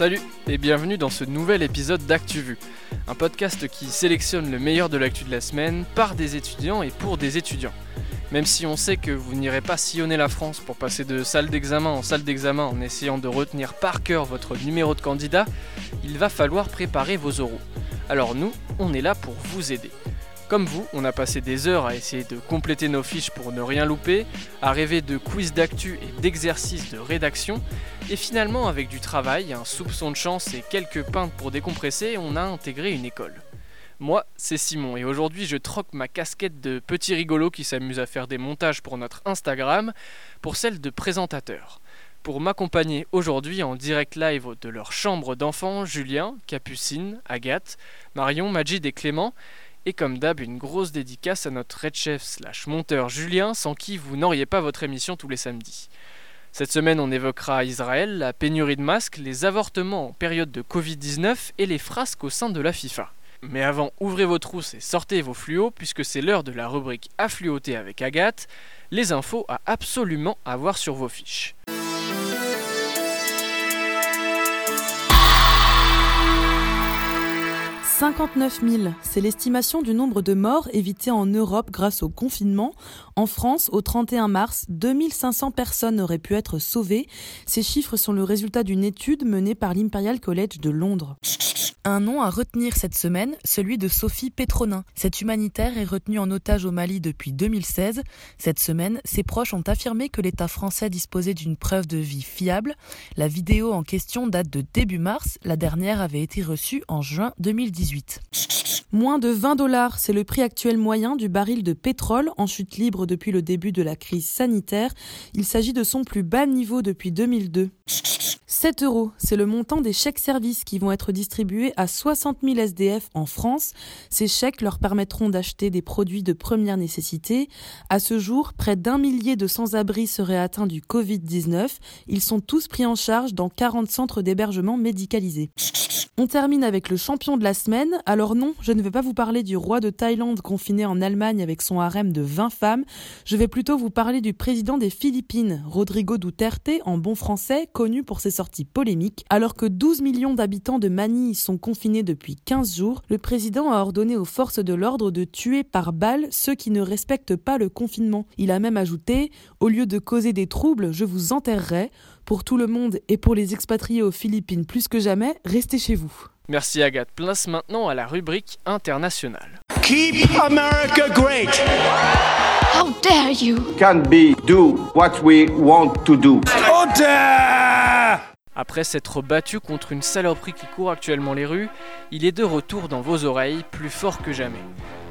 Salut et bienvenue dans ce nouvel épisode d'ActuVu, un podcast qui sélectionne le meilleur de l'actu de la semaine par des étudiants et pour des étudiants. Même si on sait que vous n'irez pas sillonner la France pour passer de salle d'examen en salle d'examen en essayant de retenir par cœur votre numéro de candidat, il va falloir préparer vos oraux. Alors nous, on est là pour vous aider. Comme vous, on a passé des heures à essayer de compléter nos fiches pour ne rien louper, à rêver de quiz d'actu et d'exercices de rédaction, et finalement avec du travail, un soupçon de chance et quelques pintes pour décompresser, on a intégré une école. Moi, c'est Simon et aujourd'hui je troque ma casquette de petit rigolo qui s'amuse à faire des montages pour notre Instagram pour celle de présentateur. Pour m'accompagner aujourd'hui en direct live de leur chambre d'enfants, Julien, Capucine, Agathe, Marion, Majid et Clément, et comme d'hab, une grosse dédicace à notre red chef slash monteur Julien, sans qui vous n'auriez pas votre émission tous les samedis. Cette semaine, on évoquera Israël, la pénurie de masques, les avortements en période de Covid-19 et les frasques au sein de la FIFA. Mais avant, ouvrez vos trousses et sortez vos fluos, puisque c'est l'heure de la rubrique Affluoter avec Agathe, les infos à absolument avoir sur vos fiches. 59 000, c'est l'estimation du nombre de morts évités en Europe grâce au confinement. En France, au 31 mars, 2500 personnes auraient pu être sauvées. Ces chiffres sont le résultat d'une étude menée par l'Imperial College de Londres. Un nom à retenir cette semaine, celui de Sophie Pétronin. Cette humanitaire est retenue en otage au Mali depuis 2016. Cette semaine, ses proches ont affirmé que l'État français disposait d'une preuve de vie fiable. La vidéo en question date de début mars. La dernière avait été reçue en juin 2018. Moins de 20 dollars, c'est le prix actuel moyen du baril de pétrole en chute libre depuis le début de la crise sanitaire. Il s'agit de son plus bas niveau depuis 2002. 7 euros, c'est le montant des chèques services qui vont être distribués à 60 000 SDF en France. Ces chèques leur permettront d'acheter des produits de première nécessité. À ce jour, près d'un millier de sans-abri seraient atteints du Covid-19. Ils sont tous pris en charge dans 40 centres d'hébergement médicalisés. On termine avec le champion de la semaine. Alors non, je ne vais pas vous parler du roi de Thaïlande confiné en Allemagne avec son harem de 20 femmes. Je vais plutôt vous parler du président des Philippines, Rodrigo Duterte, en bon français, connu pour ses sorties polémiques. Alors que 12 millions d'habitants de Manille sont confinés depuis 15 jours, le président a ordonné aux forces de l'ordre de tuer par balle ceux qui ne respectent pas le confinement. Il a même ajouté, au lieu de causer des troubles, je vous enterrerai. Pour tout le monde et pour les expatriés aux Philippines plus que jamais, restez chez vous. Merci Agathe. Place maintenant à la rubrique internationale. Keep America great. How dare you! can be do what we want to do. Après s'être battu contre une saloperie qui court actuellement les rues, il est de retour dans vos oreilles, plus fort que jamais.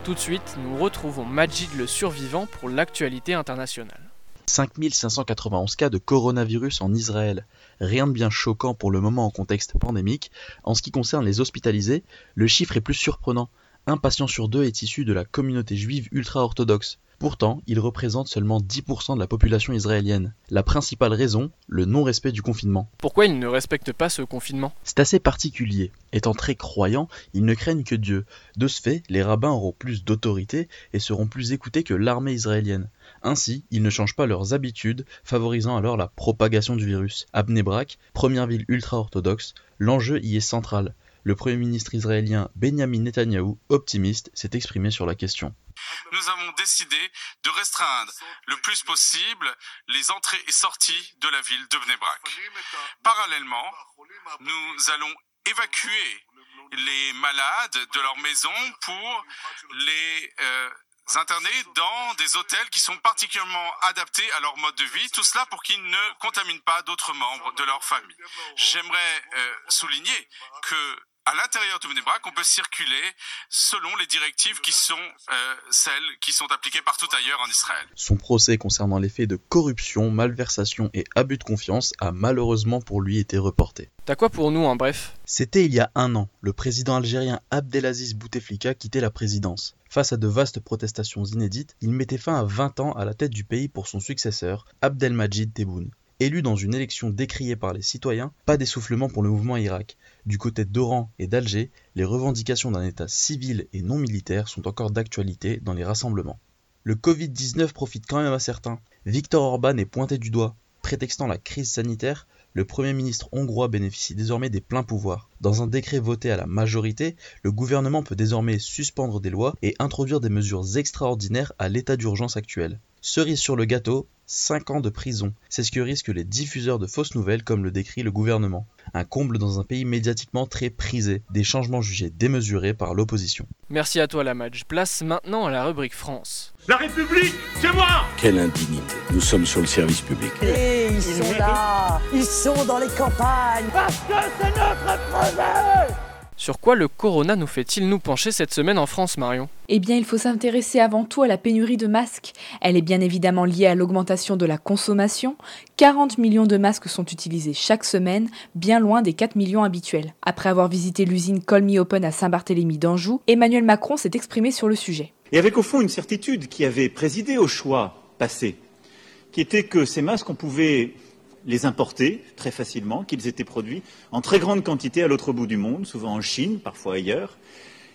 Tout de suite, nous retrouvons Majid le survivant pour l'actualité internationale. 5591 cas de coronavirus en Israël. Rien de bien choquant pour le moment en contexte pandémique. En ce qui concerne les hospitalisés, le chiffre est plus surprenant. Un patient sur deux est issu de la communauté juive ultra-orthodoxe. Pourtant, il représente seulement 10% de la population israélienne. La principale raison, le non-respect du confinement. Pourquoi ils ne respectent pas ce confinement? C'est assez particulier. Étant très croyants, ils ne craignent que Dieu. De ce fait, les rabbins auront plus d'autorité et seront plus écoutés que l'armée israélienne. Ainsi, ils ne changent pas leurs habitudes, favorisant alors la propagation du virus. À première ville ultra-orthodoxe, l'enjeu y est central. Le Premier ministre israélien Benjamin Netanyahou, optimiste, s'est exprimé sur la question. Nous avons décidé de restreindre le plus possible les entrées et sorties de la ville de Bnei Brak. Parallèlement, nous allons évacuer les malades de leur maison pour les euh, interner dans des hôtels qui sont particulièrement adaptés à leur mode de vie, tout cela pour qu'ils ne contaminent pas d'autres membres de leur famille. J'aimerais euh, souligner que à l'intérieur de Bnei Brak, on peut circuler selon les directives qui sont euh, celles qui sont appliquées partout ailleurs en Israël. Son procès concernant les faits de corruption, malversation et abus de confiance a malheureusement pour lui été reporté. T'as quoi pour nous en bref? C'était il y a un an, le président algérien Abdelaziz Bouteflika quittait la présidence. Face à de vastes protestations inédites, il mettait fin à 20 ans à la tête du pays pour son successeur, Abdelmajid Tebboune. Élu dans une élection décriée par les citoyens, pas d'essoufflement pour le mouvement Irak. Du côté d'Oran et d'Alger, les revendications d'un État civil et non militaire sont encore d'actualité dans les rassemblements. Le Covid-19 profite quand même à certains. Victor Orban est pointé du doigt. Prétextant la crise sanitaire, le Premier ministre hongrois bénéficie désormais des pleins pouvoirs. Dans un décret voté à la majorité, le gouvernement peut désormais suspendre des lois et introduire des mesures extraordinaires à l'état d'urgence actuel. Cerise sur le gâteau, 5 ans de prison. C'est ce que risquent les diffuseurs de fausses nouvelles comme le décrit le gouvernement. Un comble dans un pays médiatiquement très prisé, des changements jugés démesurés par l'opposition. Merci à toi Lamadj. Place maintenant à la rubrique France. La République, c'est moi Quelle indignité. Nous sommes sur le service public. Et ils sont là, ils sont dans les campagnes. Parce que c'est notre projet Sur quoi le corona nous fait-il nous pencher cette semaine en France, Marion? Eh bien, il faut s'intéresser avant tout à la pénurie de masques. Elle est bien évidemment liée à l'augmentation de la consommation. 40 millions de masques sont utilisés chaque semaine, bien loin des 4 millions habituels. Après avoir visité l'usine Call Me Open à Saint-Barthélemy d'Anjou, Emmanuel Macron s'est exprimé sur le sujet. Et avec au fond une certitude qui avait présidé au choix passé, qui était que ces masques, on pouvait les importer très facilement, qu'ils étaient produits en très grande quantité à l'autre bout du monde, souvent en Chine, parfois ailleurs,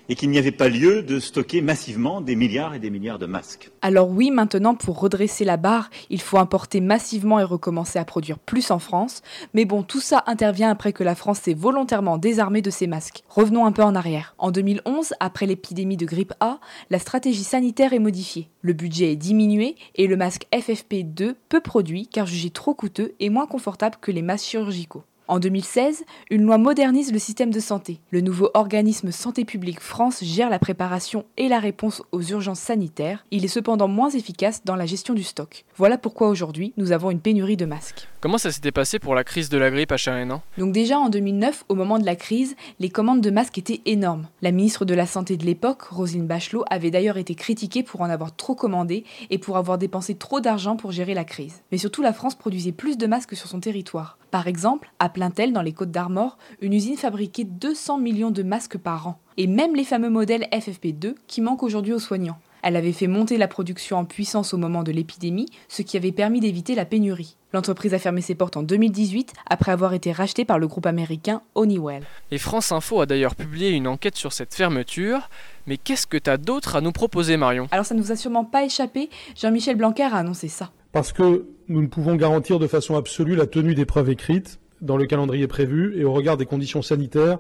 et qu'il n'y avait pas lieu de stocker massivement des milliards et des milliards de masques. Alors oui, maintenant, pour redresser la barre, il faut importer massivement et recommencer à produire plus en France. Mais bon, tout ça intervient après que la France s'est volontairement désarmée de ses masques. Revenons un peu en arrière. En 2011, après l'épidémie de grippe A, la stratégie sanitaire est modifiée. Le budget est diminué et le masque FFP2 peu produit car jugé trop coûteux et moins confortable que les masques chirurgicaux. En 2016, une loi modernise le système de santé. Le nouveau organisme Santé publique France gère la préparation et la réponse aux urgences sanitaires. Il est cependant moins efficace dans la gestion du stock. Voilà pourquoi aujourd'hui, nous avons une pénurie de masques. Comment ça s'était passé pour la crise de la grippe H1N1 Donc déjà en 2009, au moment de la crise, les commandes de masques étaient énormes. La ministre de la Santé de l'époque, Roselyne Bachelot, avait d'ailleurs été critiquée pour en avoir trop commandé et pour avoir dépensé trop d'argent pour gérer la crise. Mais surtout, la France produisait plus de masques sur son territoire. Par exemple, à Plaintel, dans les Côtes d'Armor, une usine fabriquait 200 millions de masques par an. Et même les fameux modèles FFP2 qui manquent aujourd'hui aux soignants. Elle avait fait monter la production en puissance au moment de l'épidémie, ce qui avait permis d'éviter la pénurie. L'entreprise a fermé ses portes en 2018 après avoir été rachetée par le groupe américain Honeywell. Et France Info a d'ailleurs publié une enquête sur cette fermeture. Mais qu'est-ce que t'as d'autre à nous proposer, Marion? Alors ça ne vous a sûrement pas échappé, Jean-Michel Blanquer a annoncé ça. Parce que nous ne pouvons garantir de façon absolue la tenue des preuves écrites dans le calendrier prévu et au regard des conditions sanitaires,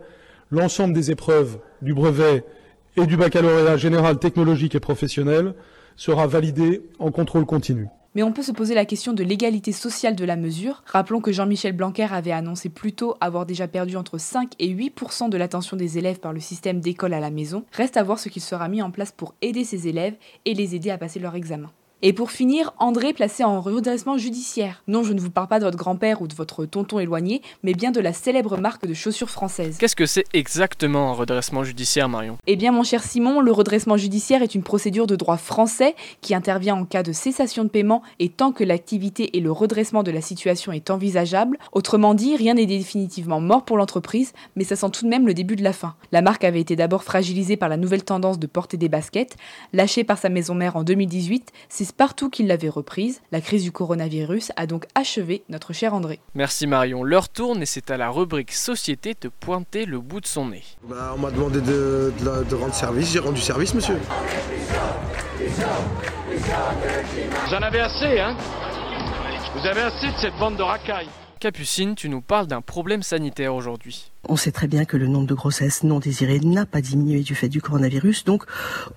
l'ensemble des épreuves du brevet et du baccalauréat général technologique et professionnel sera validé en contrôle continu. Mais on peut se poser la question de l'égalité sociale de la mesure. Rappelons que Jean-Michel Blanquer avait annoncé plus tôt avoir déjà perdu entre 5 et 8 de l'attention des élèves par le système d'école à la maison. Reste à voir ce qu'il sera mis en place pour aider ces élèves et les aider à passer leur examen. Et pour finir, André placé en redressement judiciaire. Non, je ne vous parle pas de votre grand-père ou de votre tonton éloigné, mais bien de la célèbre marque de chaussures françaises. Qu'est-ce que c'est exactement un redressement judiciaire, Marion? Eh bien, mon cher Simon, le redressement judiciaire est une procédure de droit français qui intervient en cas de cessation de paiement et tant que l'activité et le redressement de la situation est envisageable. Autrement dit, rien n'est définitivement mort pour l'entreprise, mais ça sent tout de même le début de la fin. La marque avait été d'abord fragilisée par la nouvelle tendance de porter des baskets. Lâchée par sa maison mère en 2018, c'est partout qu'il l'avait reprise. La crise du coronavirus a donc achevé notre cher André. Merci Marion. L'heure tourne et c'est à la rubrique Société de pointer le bout de son nez. Bah, on m'a demandé de, de- de rendre service, j'ai rendu service, monsieur. Vous en avez assez, hein Vous avez assez de cette bande de racailles. Capucine, tu nous parles d'un problème sanitaire aujourd'hui. On sait très bien que le nombre de grossesses non désirées n'a pas diminué du fait du coronavirus, donc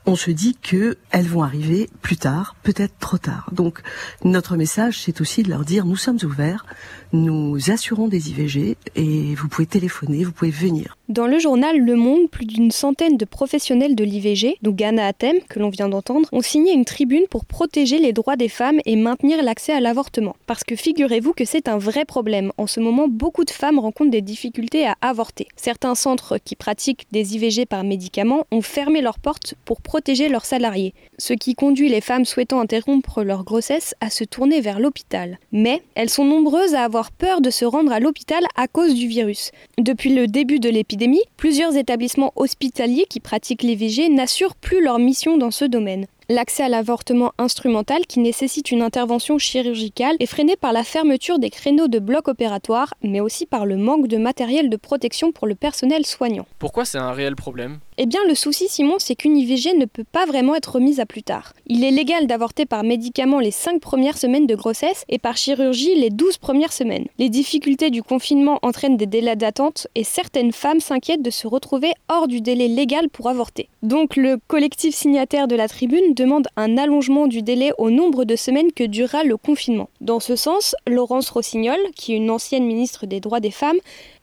on se dit que elles vont arriver plus tard, peut-être trop tard. Donc notre message, c'est aussi de leur dire nous sommes ouverts, nous assurons des IVG et vous pouvez téléphoner, vous pouvez venir. Dans le journal Le Monde, plus d'une centaine de professionnels de l'IVG, dont Ghana Atem, que l'on vient d'entendre, ont signé une tribune pour protéger les droits des femmes et maintenir l'accès à l'avortement. Parce que figurez-vous que c'est un vrai problème. En ce moment, beaucoup de femmes rencontrent des difficultés à avorter. Certains centres qui pratiquent des IVG par médicaments ont fermé leurs portes pour protéger leurs salariés, ce qui conduit les femmes souhaitant interrompre leur grossesse à se tourner vers l'hôpital. Mais elles sont nombreuses à avoir peur de se rendre à l'hôpital à cause du virus. Depuis le début de l'épidémie, plusieurs établissements hospitaliers qui pratiquent l'IVG n'assurent plus leur mission dans ce domaine. L'accès à l'avortement instrumental, qui nécessite une intervention chirurgicale, est freiné par la fermeture des créneaux de bloc opératoire, mais aussi par le manque de matériel de protection pour le personnel soignant. Pourquoi c'est un réel problème? Eh bien, le souci, Simon, c'est qu'une IVG ne peut pas vraiment être remise à plus tard. Il est légal d'avorter par médicament les 5 premières semaines de grossesse et par chirurgie les 12 premières semaines. Les difficultés du confinement entraînent des délais d'attente et certaines femmes s'inquiètent de se retrouver hors du délai légal pour avorter. Donc, le collectif signataire de la tribune demande un allongement du délai au nombre de semaines que durera le confinement. Dans ce sens, Laurence Rossignol, qui est une ancienne ministre des droits des femmes,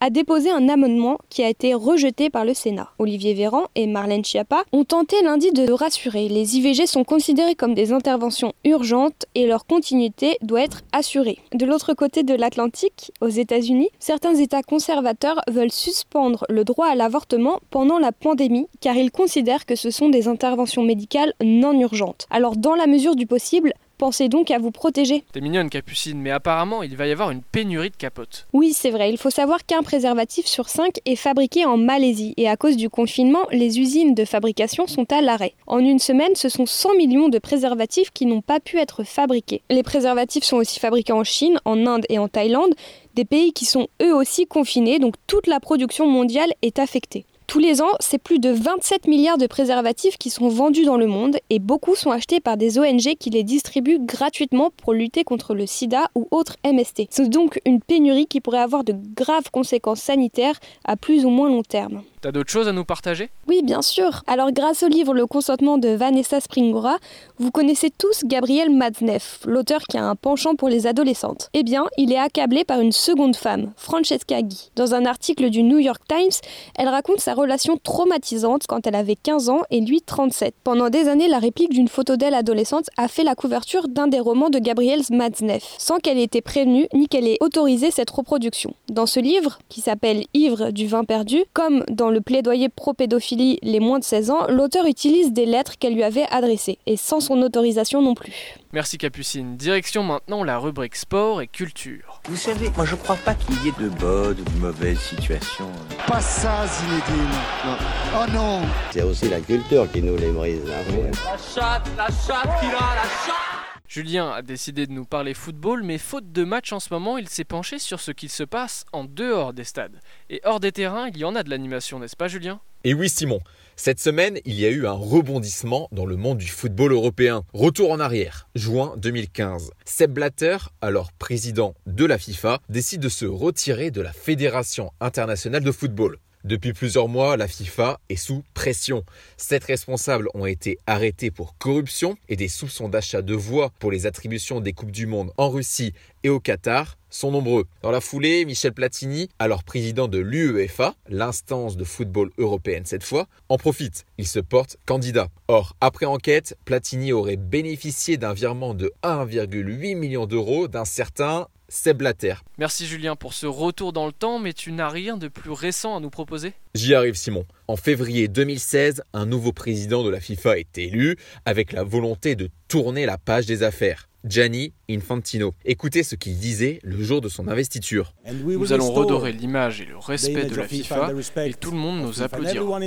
a déposé un amendement qui a été rejeté par le Sénat. Olivier Véran et Marlène Schiappa ont tenté lundi de rassurer. Les IVG sont considérés comme des interventions urgentes et leur continuité doit être assurée. De l'autre côté de l'Atlantique, aux États-Unis, certains États conservateurs veulent suspendre le droit à l'avortement pendant la pandémie car ils considèrent que ce sont des interventions médicales non urgentes. Alors dans la mesure du possible, Pensez donc à vous protéger. T'es mignonne, Capucine, mais apparemment, il va y avoir une pénurie de capotes. Oui, c'est vrai. Il faut savoir qu'un préservatif sur 5 est fabriqué en Malaisie. Et à cause du confinement, les usines de fabrication sont à l'arrêt. En une semaine, ce sont 100 millions de préservatifs qui n'ont pas pu être fabriqués. Les préservatifs sont aussi fabriqués en Chine, en Inde et en Thaïlande, des pays qui sont eux aussi confinés, donc toute la production mondiale est affectée. Tous les ans, c'est plus de 27 milliards de préservatifs qui sont vendus dans le monde et beaucoup sont achetés par des ONG qui les distribuent gratuitement pour lutter contre le sida ou autres MST. C'est donc une pénurie qui pourrait avoir de graves conséquences sanitaires à plus ou moins long terme. T'as d'autres choses à nous partager? Oui, bien sûr. Alors, grâce au livre Le consentement de Vanessa Springora, vous connaissez tous Gabriel Matzneff, l'auteur qui a un penchant pour les adolescentes. Eh bien, il est accablé par une seconde femme, Francesca Guy. Dans un article du New York Times, elle raconte sa relation traumatisante quand elle avait 15 ans et lui 37. Pendant des années, la réplique d'une photo d'elle adolescente a fait la couverture d'un des romans de Gabriel Matzneff, sans qu'elle ait été prévenue ni qu'elle ait autorisé cette reproduction. Dans ce livre, qui s'appelle Ivre du vin perdu, comme dans le plaidoyer pro-pédophilie les moins de 16 ans, l'auteur utilise des lettres qu'elle lui avait adressées, et sans son autorisation non plus. Merci Capucine. Direction maintenant la rubrique sport et culture. Vous savez, moi je crois pas qu'il y ait de bonnes ou de mauvaises situations. Pas ça, Zinedine. Non. Oh non C'est aussi la culture qui nous les brise. Hein. La chatte, la chatte qu'il a, la chatte Julien a décidé de nous parler football, mais faute de match en ce moment, il s'est penché sur ce qu'il se passe en dehors des stades. Et hors des terrains, il y en a de l'animation, n'est-ce pas Julien? Et oui Simon, cette semaine, il y a eu un rebondissement dans le monde du football européen. Retour en arrière, juin 2015. Sepp Blatter, alors président de la FIFA, décide de se retirer de la Fédération internationale de football. Depuis plusieurs mois, la FIFA est sous pression. Sept responsables ont été arrêtés pour corruption et des soupçons d'achat de voix pour les attributions des Coupes du Monde en Russie et au Qatar sont nombreux. Dans la foulée, Michel Platini, alors président de l'UEFA, l'instance de football européenne cette fois, en profite. Il se porte candidat. Or, après enquête, Platini aurait bénéficié d'un virement de 1,8 million d'euros d'un certain Seb Blatter. Merci Julien pour ce retour dans le temps, mais tu n'as rien de plus récent à nous proposer? J'y arrive Simon. En février 2016, un nouveau président de la FIFA est élu avec la volonté de tourner la page des affaires. Gianni Infantino. Écoutez ce qu'il disait le jour de son investiture. Nous allons redorer l'image et le respect de la FIFA et tout le monde nous applaudira.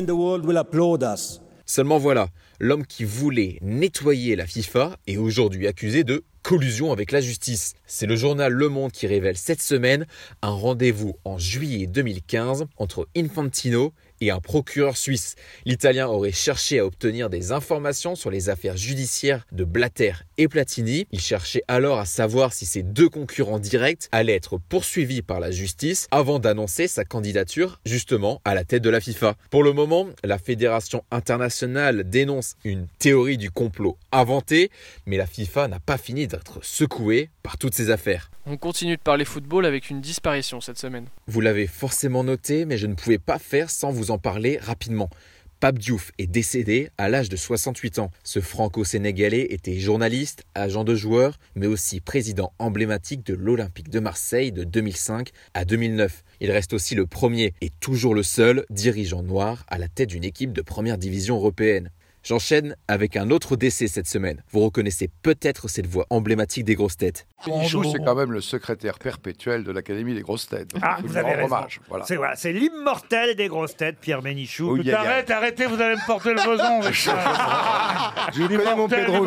Seulement voilà, l'homme qui voulait nettoyer la FIFA est aujourd'hui accusé de collusion avec la justice. C'est le journal Le Monde qui révèle cette semaine un rendez-vous en juillet 2015 entre Infantino et un procureur suisse. L'Italien aurait cherché à obtenir des informations sur les affaires judiciaires de Blatter et Platini. Il cherchait alors à savoir si ces deux concurrents directs allaient être poursuivis par la justice avant d'annoncer sa candidature justement à la tête de la FIFA. Pour le moment, la Fédération internationale dénonce une théorie du complot inventée, mais la FIFA n'a pas fini d'être secouée par toutes ces affaires. On continue de parler football avec une disparition cette semaine. Vous l'avez forcément noté, mais je ne pouvais pas faire sans vous en parler rapidement. Pape Diouf est décédé à l'âge de 68 ans. Ce franco-sénégalais était journaliste, agent de joueur, mais aussi président emblématique de l'Olympique de Marseille de 2005 à 2009. Il reste aussi le premier et toujours le seul dirigeant noir à la tête d'une équipe de première division européenne. J'enchaîne avec un autre décès cette semaine. Vous reconnaissez peut-être cette voix emblématique des grosses têtes. Bénichou, c'est quand même le secrétaire perpétuel de l'Académie des grosses têtes. Ah, vous avez raison. hommage, voilà. C'est voilà, c'est l'immortel des grosses têtes, Pierre aïe, aïe. Arrête, arrêtez, vous allez me porter le beson. Je connais mon Pedro.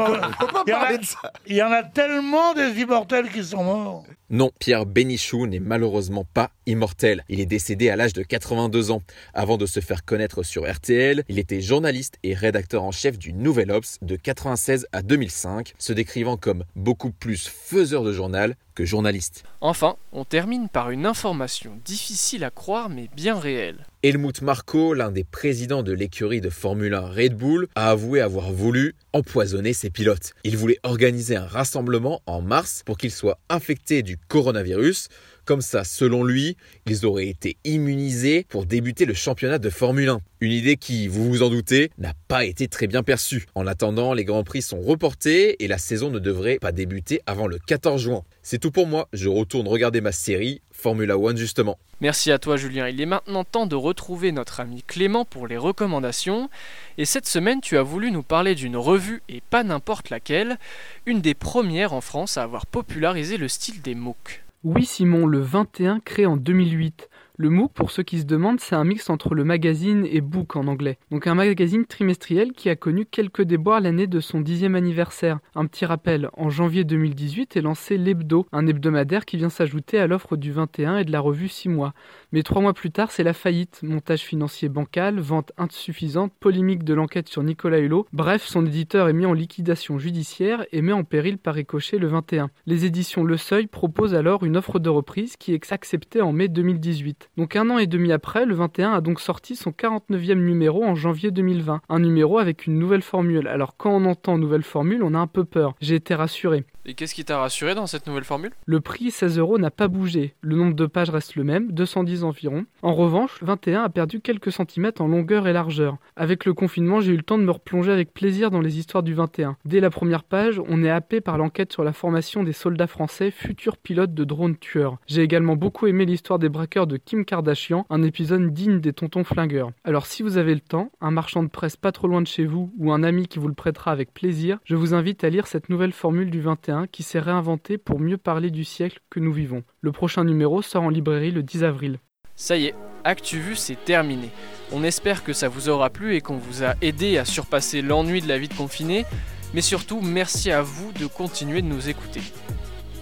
Il y en a tellement des immortels qui sont morts. Non, Pierre Bénichou n'est malheureusement pas immortel. Il est décédé à l'âge de 82 ans. Avant de se faire connaître sur RTL, il était journaliste et rédacteur en chef du Nouvel Obs de 96 à 2005, se décrivant comme beaucoup plus faiseur de journal que journaliste. Enfin, on termine par une information difficile à croire mais bien réelle. Helmut Marko, l'un des présidents de l'écurie de Formule 1 Red Bull, a avoué avoir voulu empoisonner ses pilotes. Il voulait organiser un rassemblement en mars pour qu'ils soient infectés du coronavirus. Comme ça, selon lui, ils auraient été immunisés pour débuter le championnat de Formule 1. Une idée qui, vous vous en doutez, n'a pas été très bien perçue. En attendant, les Grands Prix sont reportés et la saison ne devrait pas débuter avant le 14 juin. C'est tout pour moi, je retourne regarder ma série Formula One justement. Merci à toi Julien. Il est maintenant temps de retrouver notre ami Clément pour les recommandations. Et cette semaine, tu as voulu nous parler d'une revue et pas n'importe laquelle, une des premières en France à avoir popularisé le style des MOOC. Oui Simon, le 21 créé en 2008. Le MOOC, pour ceux qui se demandent, c'est un mix entre le magazine et book en anglais. Donc un magazine trimestriel qui a connu quelques déboires l'année de son dixième anniversaire. Un petit rappel, en janvier 2018 est lancé l'Hebdo, un hebdomadaire qui vient s'ajouter à l'offre du 21 et de la revue 6 mois. Mais trois mois plus tard, c'est la faillite, montage financier bancal, vente insuffisante, polémique de l'enquête sur Nicolas Hulot. Bref, son éditeur est mis en liquidation judiciaire et met en péril par ricochet le 21. Les éditions Le Seuil proposent alors une offre de reprise qui est acceptée en mai 2018. Donc un an et demi après, le 21 a donc sorti son 49e numéro en janvier 2020. Un numéro avec une nouvelle formule. Alors quand on entend nouvelle formule, on a un peu peur. J'ai été rassuré. Et qu'est-ce qui t'a rassuré dans cette nouvelle formule? Le prix 16 euros n'a pas bougé. Le nombre de pages reste le même, 210 environ. En revanche, le 21 a perdu quelques centimètres en longueur et largeur. Avec le confinement, j'ai eu le temps de me replonger avec plaisir dans les histoires du 21. Dès la première page, on est happé par l'enquête sur la formation des soldats français, futurs pilotes de drones tueurs. J'ai également beaucoup aimé l'histoire des braqueurs de Kim Kardashian, un épisode digne des tontons flingueurs. Alors si vous avez le temps, un marchand de presse pas trop loin de chez vous ou un ami qui vous le prêtera avec plaisir, je vous invite à lire cette nouvelle formule du 21 qui s'est réinventée pour mieux parler du siècle que nous vivons. Le prochain numéro sort en librairie le 10 avril. Ça y est, ActuVu c'est terminé. On espère que ça vous aura plu et qu'on vous a aidé à surpasser l'ennui de la vie de confiné, mais surtout merci à vous de continuer de nous écouter.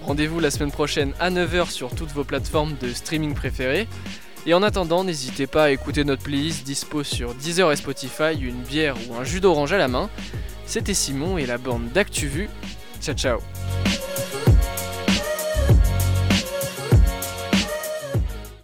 Rendez-vous la semaine prochaine à 9h sur toutes vos plateformes de streaming préférées. Et en attendant, n'hésitez pas à écouter notre playlist dispo sur Deezer et Spotify, une bière ou un jus d'orange à la main. C'était Simon et la bande d'ActuVu. Ciao ciao